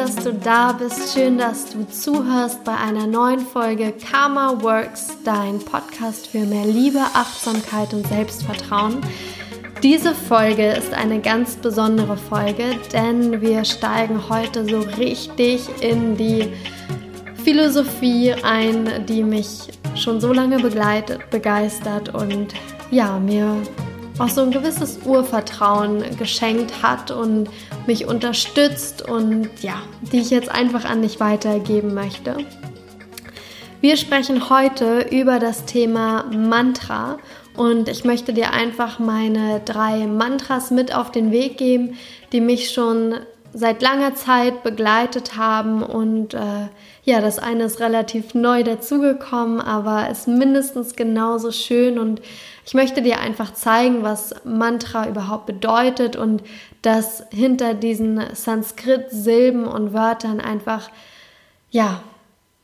dass du da bist. Schön, dass du zuhörst bei einer neuen Folge Karma Works, dein Podcast für mehr Liebe, Achtsamkeit und Selbstvertrauen. Diese Folge ist eine ganz besondere Folge, denn wir steigen heute so richtig in die Philosophie ein, die mich schon so lange begleitet, begeistert und ja, mir auch so ein gewisses Urvertrauen geschenkt hat und mich unterstützt und ja, die ich jetzt einfach an dich weitergeben möchte. Wir sprechen heute über das Thema Mantra und ich möchte dir einfach meine drei Mantras mit auf den Weg geben, die mich schon seit langer Zeit begleitet haben und äh, ja, das eine ist relativ neu dazugekommen, aber ist mindestens genauso schön und ich möchte dir einfach zeigen, was Mantra überhaupt bedeutet und dass hinter diesen Sanskrit-Silben und Wörtern einfach, ja,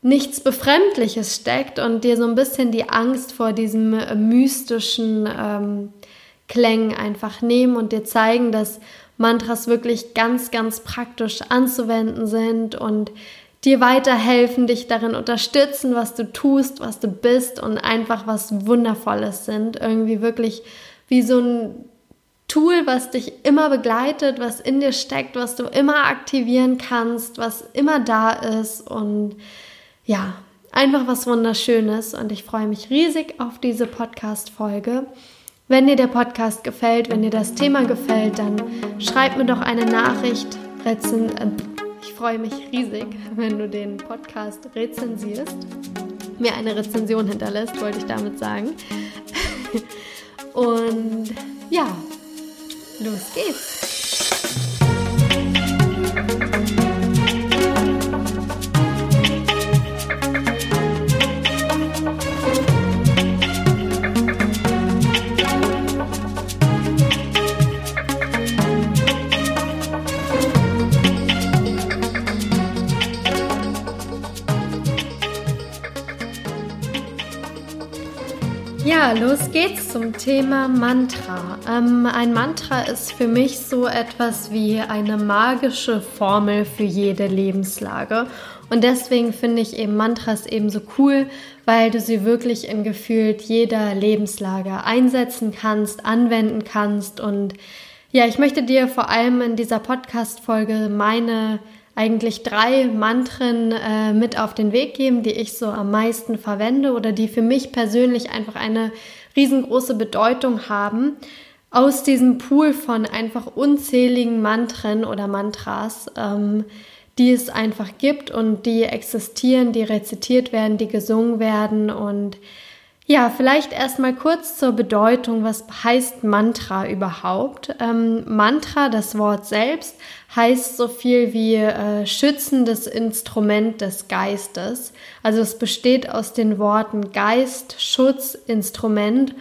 nichts Befremdliches steckt und dir so ein bisschen die Angst vor diesem mystischen ähm, Klängen einfach nehmen und dir zeigen, dass Mantras wirklich ganz, ganz praktisch anzuwenden sind und dir weiterhelfen, dich darin unterstützen, was du tust, was du bist und einfach was Wundervolles sind. Irgendwie wirklich wie so ein Tool, was dich immer begleitet, was in dir steckt, was du immer aktivieren kannst, was immer da ist und ja, einfach was Wunderschönes und ich freue mich riesig auf diese Podcast-Folge. Wenn dir der Podcast gefällt, wenn dir das Thema gefällt, dann schreib mir doch eine Nachricht. Rezen äh, ich freue mich riesig, wenn du den Podcast rezensierst, mir eine Rezension hinterlässt, wollte ich damit sagen. Und ja, los geht's. Los geht's zum Thema Mantra. Ähm, ein Mantra ist für mich so etwas wie eine magische Formel für jede Lebenslage. Und deswegen finde ich eben Mantras eben so cool, weil du sie wirklich in gefühlt jeder Lebenslage einsetzen kannst, anwenden kannst. Und ja, ich möchte dir vor allem in dieser Podcast-Folge meine eigentlich drei Mantren äh, mit auf den Weg geben, die ich so am meisten verwende oder die für mich persönlich einfach eine riesengroße Bedeutung haben. Aus diesem Pool von einfach unzähligen Mantren oder Mantras, ähm, die es einfach gibt und die existieren, die rezitiert werden, die gesungen werden und ja, vielleicht erstmal kurz zur Bedeutung, was heißt Mantra überhaupt? Ähm, Mantra, das Wort selbst, heißt so viel wie äh, schützendes Instrument des Geistes. Also es besteht aus den Worten Geist, Schutz, Instrument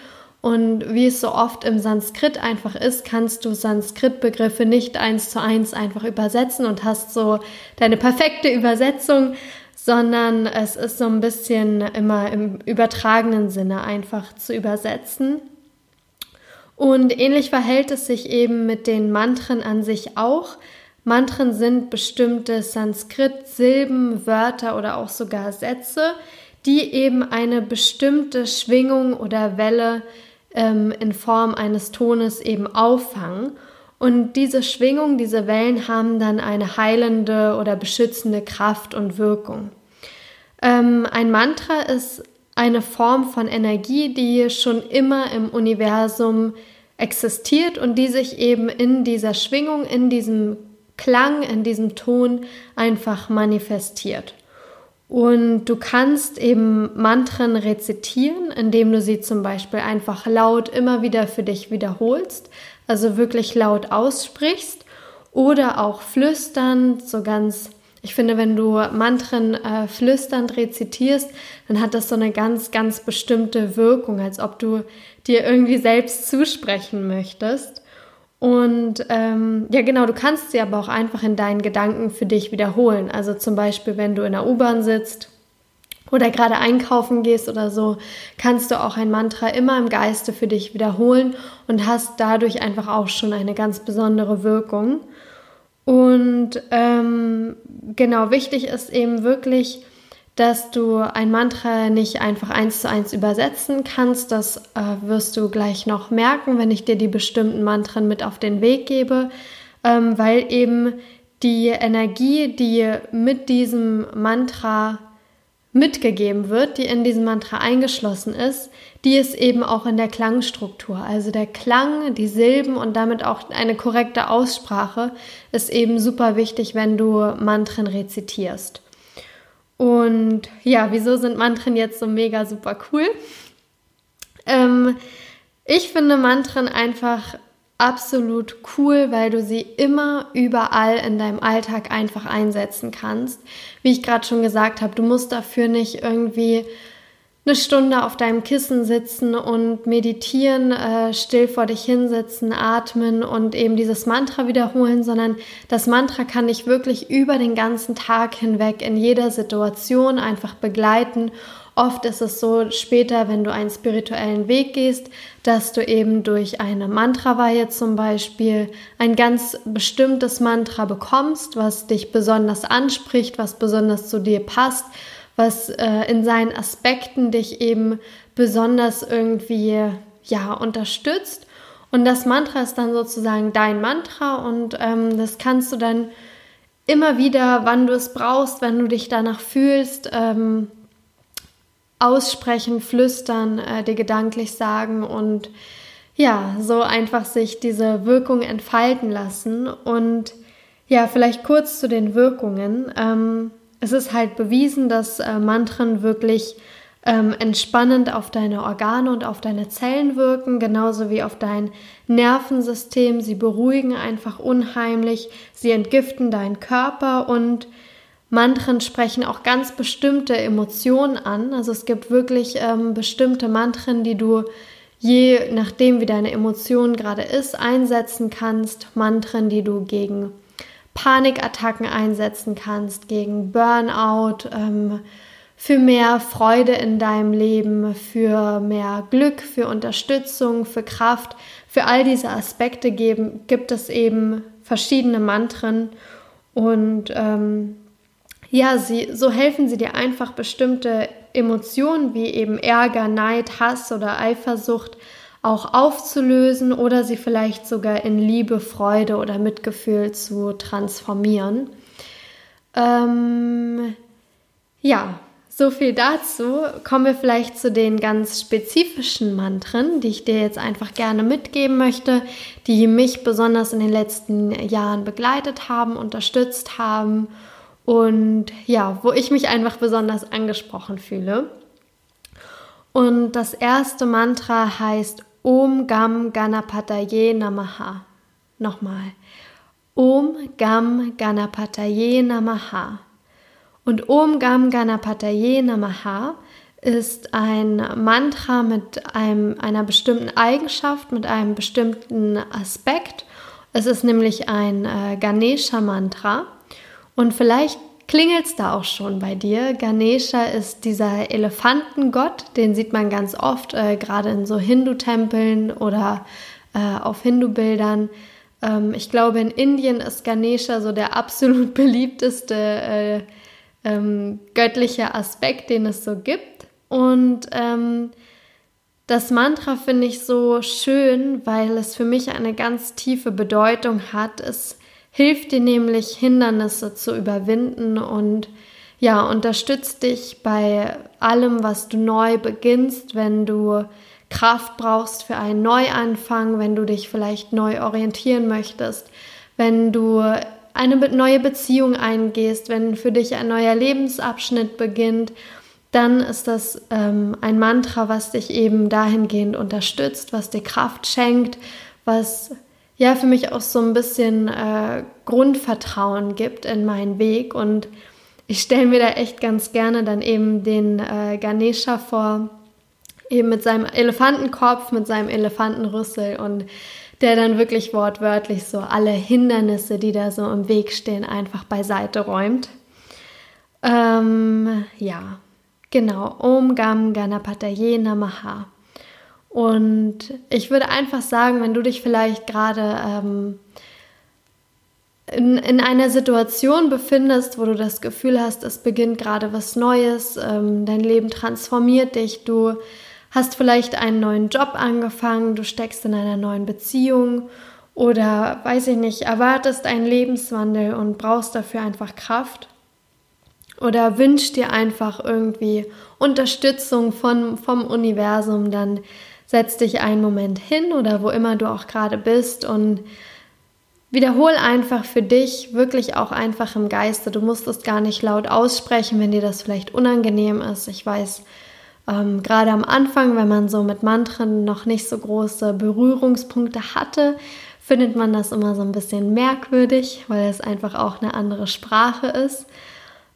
und wie es so oft im Sanskrit einfach ist, kannst du Sanskrit-Begriffe nicht eins zu eins einfach übersetzen und hast so deine perfekte Übersetzung, sondern es ist so ein bisschen immer im übertragenen Sinne einfach zu übersetzen. Und ähnlich verhält es sich eben mit den Mantren an sich auch. Mantren sind bestimmte Sanskrit-Silben, Wörter oder auch sogar Sätze, die eben eine bestimmte Schwingung oder Welle ähm, in Form eines Tones eben auffangen. Und diese Schwingung, diese Wellen haben dann eine heilende oder beschützende Kraft und Wirkung. Ähm, ein Mantra ist eine Form von Energie, die schon immer im Universum existiert und die sich eben in dieser Schwingung, in diesem Klang, in diesem Ton einfach manifestiert. Und du kannst eben Mantren rezitieren, indem du sie zum Beispiel einfach laut immer wieder für dich wiederholst, also wirklich laut aussprichst oder auch flüstern, so ganz ich finde, wenn du Mantren äh, flüsternd rezitierst, dann hat das so eine ganz, ganz bestimmte Wirkung, als ob du dir irgendwie selbst zusprechen möchtest. Und ähm, ja, genau, du kannst sie aber auch einfach in deinen Gedanken für dich wiederholen. Also zum Beispiel, wenn du in der U-Bahn sitzt oder gerade einkaufen gehst oder so, kannst du auch ein Mantra immer im Geiste für dich wiederholen und hast dadurch einfach auch schon eine ganz besondere Wirkung. Und ähm, genau, wichtig ist eben wirklich, dass du ein Mantra nicht einfach eins zu eins übersetzen kannst. Das äh, wirst du gleich noch merken, wenn ich dir die bestimmten Mantren mit auf den Weg gebe, ähm, weil eben die Energie, die mit diesem Mantra mitgegeben wird, die in diesem Mantra eingeschlossen ist, die ist eben auch in der Klangstruktur. Also der Klang, die Silben und damit auch eine korrekte Aussprache ist eben super wichtig, wenn du Mantren rezitierst. Und ja, wieso sind Mantren jetzt so mega super cool? Ähm, ich finde Mantren einfach absolut cool, weil du sie immer überall in deinem Alltag einfach einsetzen kannst. Wie ich gerade schon gesagt habe, du musst dafür nicht irgendwie eine Stunde auf deinem Kissen sitzen und meditieren, äh, still vor dich hinsetzen, atmen und eben dieses Mantra wiederholen, sondern das Mantra kann dich wirklich über den ganzen Tag hinweg in jeder Situation einfach begleiten. Oft ist es so später, wenn du einen spirituellen Weg gehst, dass du eben durch eine Mantraweihe zum Beispiel ein ganz bestimmtes Mantra bekommst, was dich besonders anspricht, was besonders zu dir passt was äh, in seinen Aspekten dich eben besonders irgendwie ja unterstützt. Und das Mantra ist dann sozusagen dein Mantra und ähm, das kannst du dann immer wieder, wann du es brauchst, wenn du dich danach fühlst, ähm, aussprechen, flüstern, äh, dir gedanklich sagen und ja, so einfach sich diese Wirkung entfalten lassen. Und ja, vielleicht kurz zu den Wirkungen. Ähm, es ist halt bewiesen, dass äh, Mantren wirklich ähm, entspannend auf deine Organe und auf deine Zellen wirken, genauso wie auf dein Nervensystem. Sie beruhigen einfach unheimlich, sie entgiften deinen Körper und Mantren sprechen auch ganz bestimmte Emotionen an. Also es gibt wirklich ähm, bestimmte Mantren, die du je nachdem, wie deine Emotion gerade ist, einsetzen kannst. Mantren, die du gegen Panikattacken einsetzen kannst, gegen Burnout, ähm, für mehr Freude in deinem Leben, für mehr Glück, für Unterstützung, für Kraft. Für all diese Aspekte geben, gibt es eben verschiedene Mantren und ähm, ja, sie, so helfen sie dir einfach bestimmte Emotionen wie eben Ärger, Neid, Hass oder Eifersucht auch aufzulösen oder sie vielleicht sogar in Liebe, Freude oder Mitgefühl zu transformieren. Ähm, ja, so viel dazu. Kommen wir vielleicht zu den ganz spezifischen Mantren, die ich dir jetzt einfach gerne mitgeben möchte, die mich besonders in den letzten Jahren begleitet haben, unterstützt haben und ja, wo ich mich einfach besonders angesprochen fühle. Und das erste Mantra heißt Om Gam Ganapataye Namaha. Nochmal. Om Gam Ganapataye Namaha. Und Om Gam Ganapataye Namaha ist ein Mantra mit einem, einer bestimmten Eigenschaft, mit einem bestimmten Aspekt. Es ist nämlich ein äh, Ganesha-Mantra. Und vielleicht klingelt es da auch schon bei dir. Ganesha ist dieser Elefantengott, den sieht man ganz oft, äh, gerade in so Hindu-Tempeln oder äh, auf Hindu-Bildern. Ähm, ich glaube, in Indien ist Ganesha so der absolut beliebteste äh, ähm, göttliche Aspekt, den es so gibt. Und ähm, das Mantra finde ich so schön, weil es für mich eine ganz tiefe Bedeutung hat. Es hilft dir nämlich, Hindernisse zu überwinden und ja, unterstützt dich bei allem, was du neu beginnst, wenn du Kraft brauchst für einen Neuanfang, wenn du dich vielleicht neu orientieren möchtest, wenn du eine neue Beziehung eingehst, wenn für dich ein neuer Lebensabschnitt beginnt, dann ist das ähm, ein Mantra, was dich eben dahingehend unterstützt, was dir Kraft schenkt, was ja für mich auch so ein bisschen äh, Grundvertrauen gibt in meinen Weg und ich stelle mir da echt ganz gerne dann eben den äh, Ganesha vor, eben mit seinem Elefantenkopf, mit seinem Elefantenrüssel und der dann wirklich wortwörtlich so alle Hindernisse, die da so im Weg stehen, einfach beiseite räumt. Ähm, ja, genau. Om Gam Ganapataye Namaha. Und ich würde einfach sagen, wenn du dich vielleicht gerade ähm, in, in einer Situation befindest, wo du das Gefühl hast, es beginnt gerade was Neues, ähm, dein Leben transformiert dich, du hast vielleicht einen neuen Job angefangen, du steckst in einer neuen Beziehung oder weiß ich nicht, erwartest einen Lebenswandel und brauchst dafür einfach Kraft oder wünschst dir einfach irgendwie Unterstützung von, vom Universum, dann setz dich einen Moment hin oder wo immer du auch gerade bist und Wiederhol einfach für dich, wirklich auch einfach im Geiste. Du musst es gar nicht laut aussprechen, wenn dir das vielleicht unangenehm ist. Ich weiß, ähm, gerade am Anfang, wenn man so mit Mantren noch nicht so große Berührungspunkte hatte, findet man das immer so ein bisschen merkwürdig, weil es einfach auch eine andere Sprache ist.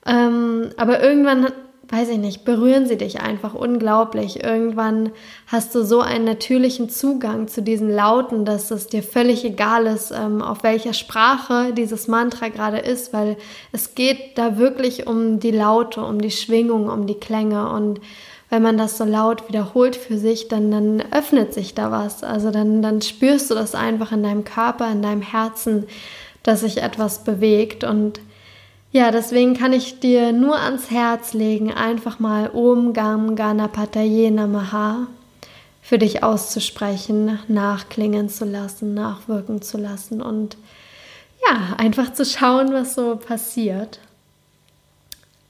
Ähm, aber irgendwann weiß ich nicht, berühren sie dich einfach unglaublich. Irgendwann hast du so einen natürlichen Zugang zu diesen Lauten, dass es dir völlig egal ist, ähm, auf welcher Sprache dieses Mantra gerade ist, weil es geht da wirklich um die Laute, um die Schwingung, um die Klänge und wenn man das so laut wiederholt für sich, dann, dann öffnet sich da was. Also dann, dann spürst du das einfach in deinem Körper, in deinem Herzen, dass sich etwas bewegt und ja, deswegen kann ich dir nur ans Herz legen, einfach mal Om Gam Ganapataye Namaha für dich auszusprechen, nachklingen zu lassen, nachwirken zu lassen und ja, einfach zu schauen, was so passiert.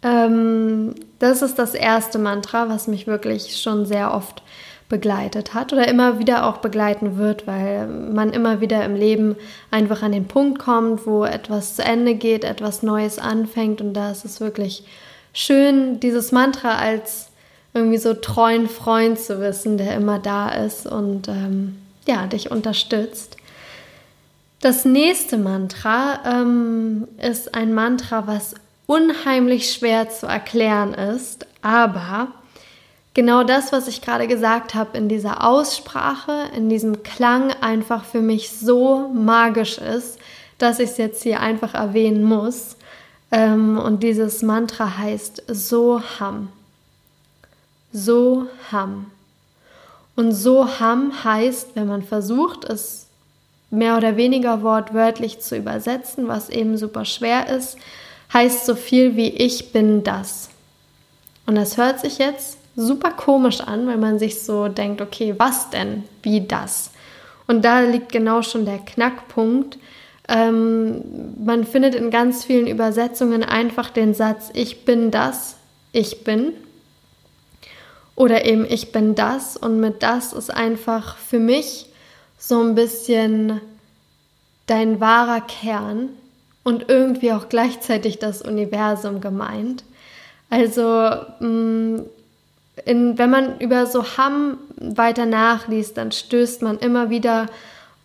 Ähm, das ist das erste Mantra, was mich wirklich schon sehr oft begleitet hat oder immer wieder auch begleiten wird, weil man immer wieder im Leben einfach an den Punkt kommt, wo etwas zu Ende geht, etwas Neues anfängt und da ist es wirklich schön, dieses Mantra als irgendwie so treuen Freund zu wissen, der immer da ist und ähm, ja, dich unterstützt. Das nächste Mantra ähm, ist ein Mantra, was unheimlich schwer zu erklären ist, aber genau das, was ich gerade gesagt habe, in dieser Aussprache, in diesem Klang einfach für mich so magisch ist, dass ich es jetzt hier einfach erwähnen muss. Ähm, und dieses Mantra heißt Soham. Soham. Und Soham heißt, wenn man versucht, es mehr oder weniger wortwörtlich zu übersetzen, was eben super schwer ist, heißt so viel wie ich bin das. Und das hört sich jetzt super komisch an, weil man sich so denkt, okay, was denn? Wie das? Und da liegt genau schon der Knackpunkt. Ähm, man findet in ganz vielen Übersetzungen einfach den Satz, ich bin das, ich bin. Oder eben, ich bin das. Und mit das ist einfach für mich so ein bisschen dein wahrer Kern und irgendwie auch gleichzeitig das Universum gemeint. Also mh, mm, in, wenn man über so Ham weiter nachliest, dann stößt man immer wieder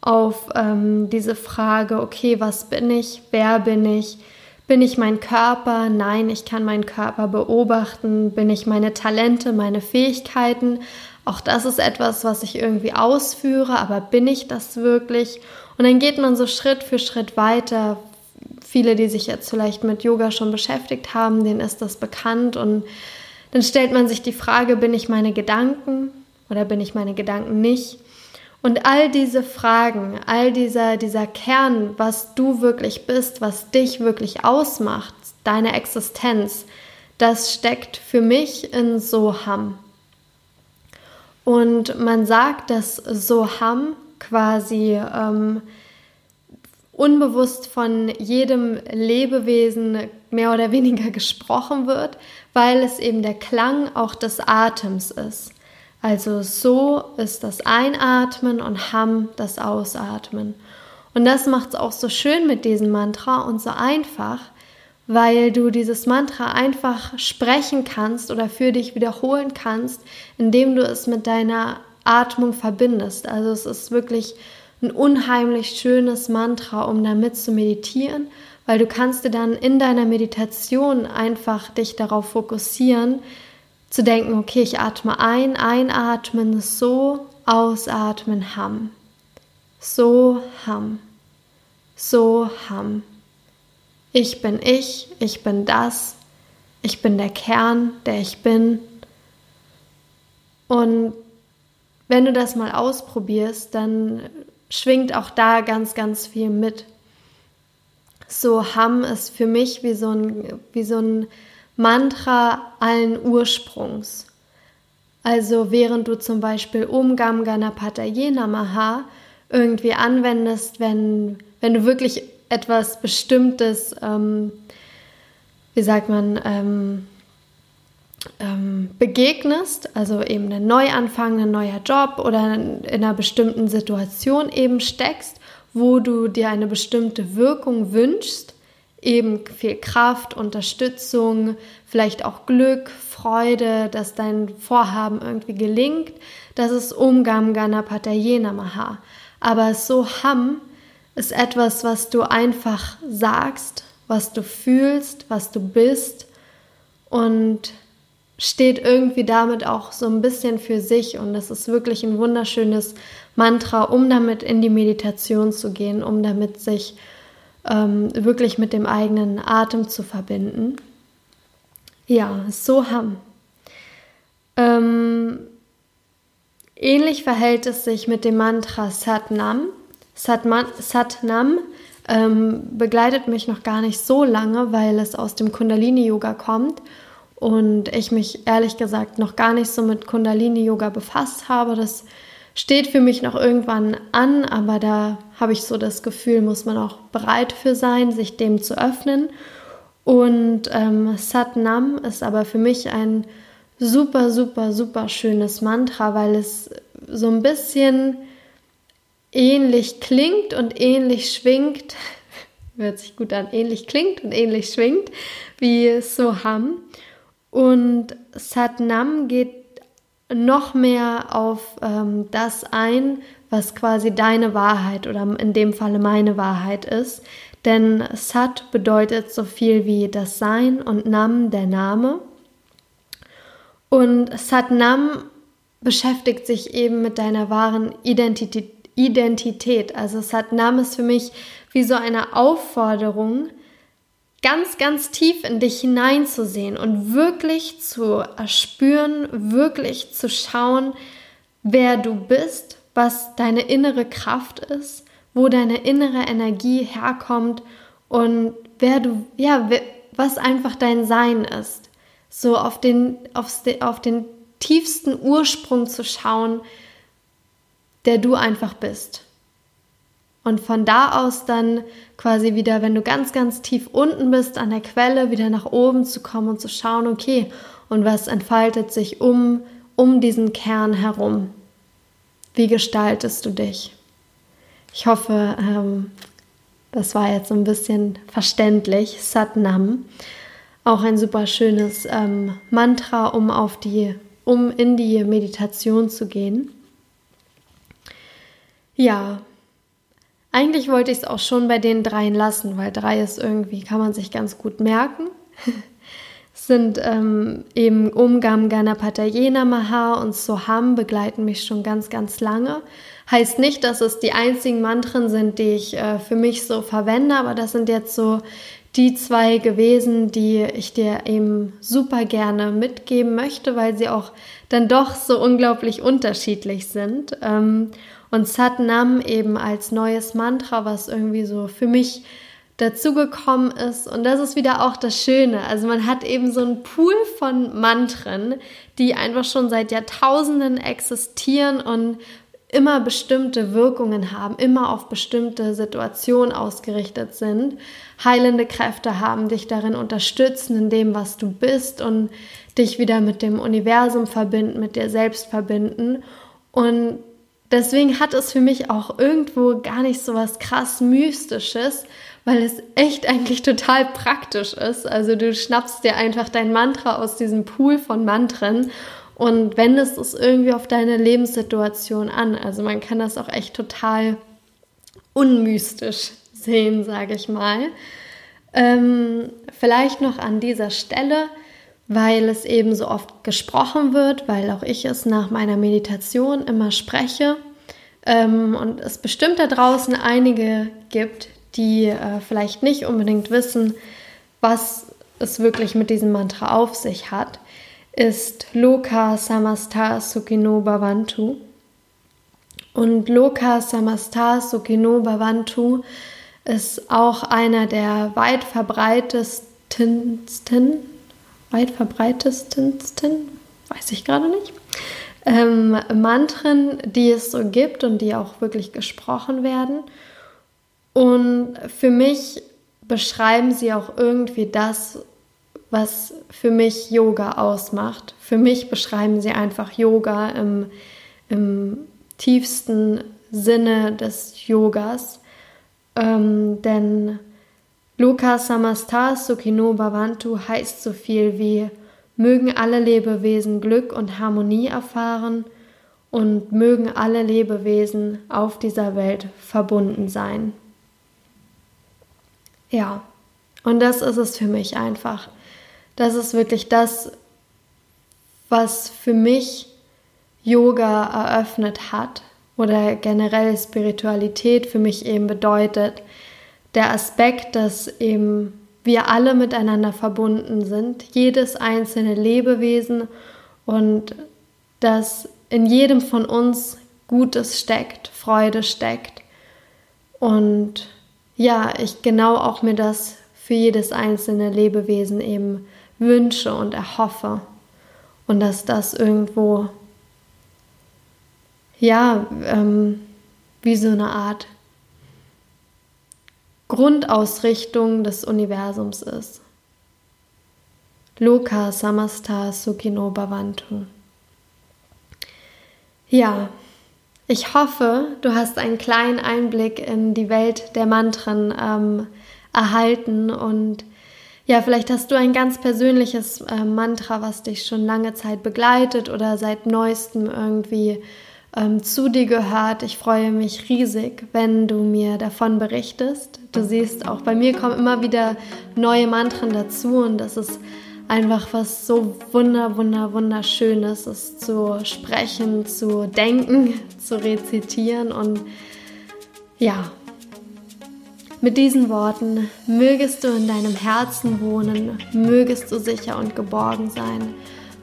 auf ähm, diese Frage, okay, was bin ich, wer bin ich, bin ich mein Körper? Nein, ich kann meinen Körper beobachten. Bin ich meine Talente, meine Fähigkeiten? Auch das ist etwas, was ich irgendwie ausführe, aber bin ich das wirklich? Und dann geht man so Schritt für Schritt weiter. Viele, die sich jetzt vielleicht mit Yoga schon beschäftigt haben, denen ist das bekannt und dann stellt man sich die Frage, bin ich meine Gedanken oder bin ich meine Gedanken nicht? Und all diese Fragen, all dieser, dieser Kern, was du wirklich bist, was dich wirklich ausmacht, deine Existenz, das steckt für mich in Soham. Und man sagt, dass Soham quasi ähm, unbewusst von jedem Lebewesen mehr oder weniger gesprochen wird, weil es eben der Klang auch des Atems ist. Also so ist das Einatmen und Ham das Ausatmen. Und das macht es auch so schön mit diesem Mantra und so einfach, weil du dieses Mantra einfach sprechen kannst oder für dich wiederholen kannst, indem du es mit deiner Atmung verbindest. Also es ist wirklich ein unheimlich schönes Mantra, um damit zu meditieren, weil du kannst dir dann in deiner Meditation einfach dich darauf fokussieren, zu denken, okay, ich atme ein, einatmen, so, ausatmen, ham. So, ham. So, ham. Ich bin ich, ich bin das, ich bin der Kern, der ich bin. Und wenn du das mal ausprobierst, dann schwingt auch da ganz, ganz viel mit. So Ham ist für mich wie so ein, wie so ein Mantra allen Ursprungs. Also während du zum Beispiel Om Gam Ganapataye Namaha irgendwie anwendest, wenn, wenn du wirklich etwas Bestimmtes, ähm, wie sagt man, ähm, ähm, begegnest, also eben einen Neuanfang, ein neuer Job oder in einer bestimmten Situation eben steckst, wo du dir eine bestimmte Wirkung wünschst, eben viel Kraft, Unterstützung, vielleicht auch Glück, Freude, dass dein Vorhaben irgendwie gelingt, das ist Umgam Ganapataye Namaha. Aber so Ham ist etwas, was du einfach sagst, was du fühlst, was du bist und steht irgendwie damit auch so ein bisschen für sich und das ist wirklich ein wunderschönes Mantra, um damit in die Meditation zu gehen, um damit sich ähm, wirklich mit dem eigenen Atem zu verbinden. Ja, Soham. Ähm, ähnlich verhält es sich mit dem Mantra Satnam. Satnam ähm, begleitet mich noch gar nicht so lange, weil es aus dem Kundalini-Yoga kommt und ich mich ehrlich gesagt noch gar nicht so mit Kundalini-Yoga befasst habe. Das steht für mich noch irgendwann an, aber da habe ich so das Gefühl, muss man auch bereit für sein, sich dem zu öffnen. Und ähm, Satnam ist aber für mich ein super, super, super schönes Mantra, weil es so ein bisschen ähnlich klingt und ähnlich schwingt, hört sich gut an, ähnlich klingt und ähnlich schwingt wie Soham. Und Satnam geht noch mehr auf ähm, das ein, was quasi deine Wahrheit oder in dem Falle meine Wahrheit ist. Denn Sat bedeutet so viel wie das Sein und Nam der Name. Und Satnam beschäftigt sich eben mit deiner wahren Identität. Identität. Also Satnam ist für mich wie so eine Aufforderung, ganz, ganz tief in dich hineinzusehen und wirklich zu erspüren, wirklich zu schauen, wer du bist, was deine innere Kraft ist, wo deine innere Energie herkommt und wer du, ja, was einfach dein Sein ist. So auf den, aufs, auf den tiefsten Ursprung zu schauen, der du einfach bist. Und von da aus dann quasi wieder, wenn du ganz, ganz tief unten bist an der Quelle, wieder nach oben zu kommen und zu schauen, okay, und was entfaltet sich um, um diesen Kern herum? Wie gestaltest du dich? Ich hoffe, ähm, das war jetzt so ein bisschen verständlich. Satnam, auch ein super schönes ähm, Mantra, um auf die, um in die Meditation zu gehen. Ja, eigentlich wollte ich es auch schon bei den dreien lassen, weil drei ist irgendwie, kann man sich ganz gut merken. sind ähm, eben Umgam Ganapataye Namaha und Soham begleiten mich schon ganz, ganz lange. Heißt nicht, dass es die einzigen Mantren sind, die ich äh, für mich so verwende, aber das sind jetzt so die zwei gewesen, die ich dir eben super gerne mitgeben möchte, weil sie auch dann doch so unglaublich unterschiedlich sind. Ähm, und Satnam eben als neues Mantra, was irgendwie so für mich dazugekommen ist. Und das ist wieder auch das Schöne. Also man hat eben so einen Pool von Mantren, die einfach schon seit Jahrtausenden existieren und immer bestimmte Wirkungen haben, immer auf bestimmte Situationen ausgerichtet sind, heilende Kräfte haben, dich darin unterstützen, in dem, was du bist und dich wieder mit dem Universum verbinden, mit dir selbst verbinden. Und deswegen hat es für mich auch irgendwo gar nicht so was krass Mystisches, weil es echt eigentlich total praktisch ist. Also du schnappst dir einfach dein Mantra aus diesem Pool von Mantren und wendest es irgendwie auf deine Lebenssituation an. Also man kann das auch echt total unmystisch sehen, sage ich mal. Ähm, vielleicht noch an dieser Stelle weil es eben so oft gesprochen wird, weil auch ich es nach meiner Meditation immer spreche ähm, und es bestimmt da draußen einige gibt, die äh, vielleicht nicht unbedingt wissen, was es wirklich mit diesem Mantra auf sich hat, ist Loka Samasta Sukhino Bhavantu. Und Loka Samasta Sukhino Bhavantu ist auch einer der weit verbreitesten, weit verbreitesten, weiß ich gerade nicht, ähm, Mantren, die es so gibt und die auch wirklich gesprochen werden. Und für mich beschreiben sie auch irgendwie das, was für mich Yoga ausmacht. Für mich beschreiben sie einfach Yoga im, im tiefsten Sinne des Yogas. Ähm, denn Lukas Samastar Sukhino Bhavantu heißt so viel wie mögen alle Lebewesen Glück und Harmonie erfahren und mögen alle Lebewesen auf dieser Welt verbunden sein. Ja, und das ist es für mich einfach. Das ist wirklich das, was für mich Yoga eröffnet hat oder generell Spiritualität für mich eben bedeutet. Der Aspekt, dass eben wir alle miteinander verbunden sind, jedes einzelne Lebewesen und dass in jedem von uns Gutes steckt, Freude steckt. Und ja, ich genau auch mir das für jedes einzelne Lebewesen eben wünsche und erhoffe. Und dass das irgendwo, ja, ähm, wie so eine Art Grundausrichtung des Universums ist. Loka Samasta Sukhino Bhavantu. Ja, ich hoffe, du hast einen kleinen Einblick in die Welt der Mantren ähm, erhalten und ja, vielleicht hast du ein ganz persönliches äh, Mantra, was dich schon lange Zeit begleitet oder seit neuestem irgendwie ähm, zu dir gehört. Ich freue mich riesig, wenn du mir davon berichtest. Du siehst, auch bei mir kommen immer wieder neue Mantren dazu und das ist einfach was so wunder, wunder, wunderschönes ist zu sprechen, zu denken, zu rezitieren und ja, mit diesen Worten mögest du in deinem Herzen wohnen, mögest du sicher und geborgen sein,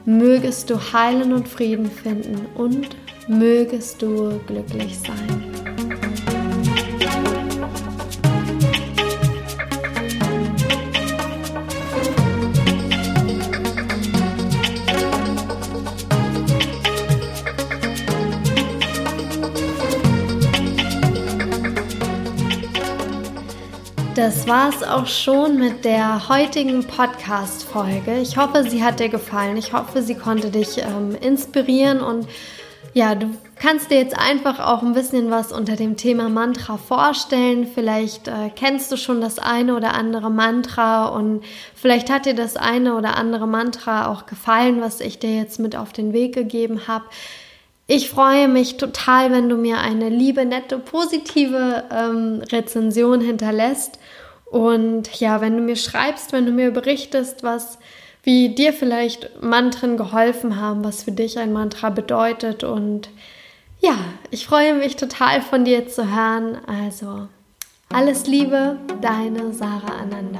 mögest du Heilen und Frieden finden und mögest du glücklich sein. Das war es auch schon mit der heutigen Podcast-Folge. Ich hoffe, sie hat dir gefallen. Ich hoffe, sie konnte dich ähm, inspirieren und ja, du kannst dir jetzt einfach auch ein bisschen was unter dem Thema Mantra vorstellen. Vielleicht äh, kennst du schon das eine oder andere Mantra und vielleicht hat dir das eine oder andere Mantra auch gefallen, was ich dir jetzt mit auf den Weg gegeben habe. Ich freue mich total, wenn du mir eine liebe, nette, positive ähm, Rezension hinterlässt. Und ja, wenn du mir schreibst, wenn du mir berichtest, was, wie dir vielleicht Mantren geholfen haben, was für dich ein Mantra bedeutet. Und ja, ich freue mich total von dir zu hören. Also, alles Liebe, deine Sarah Ananda.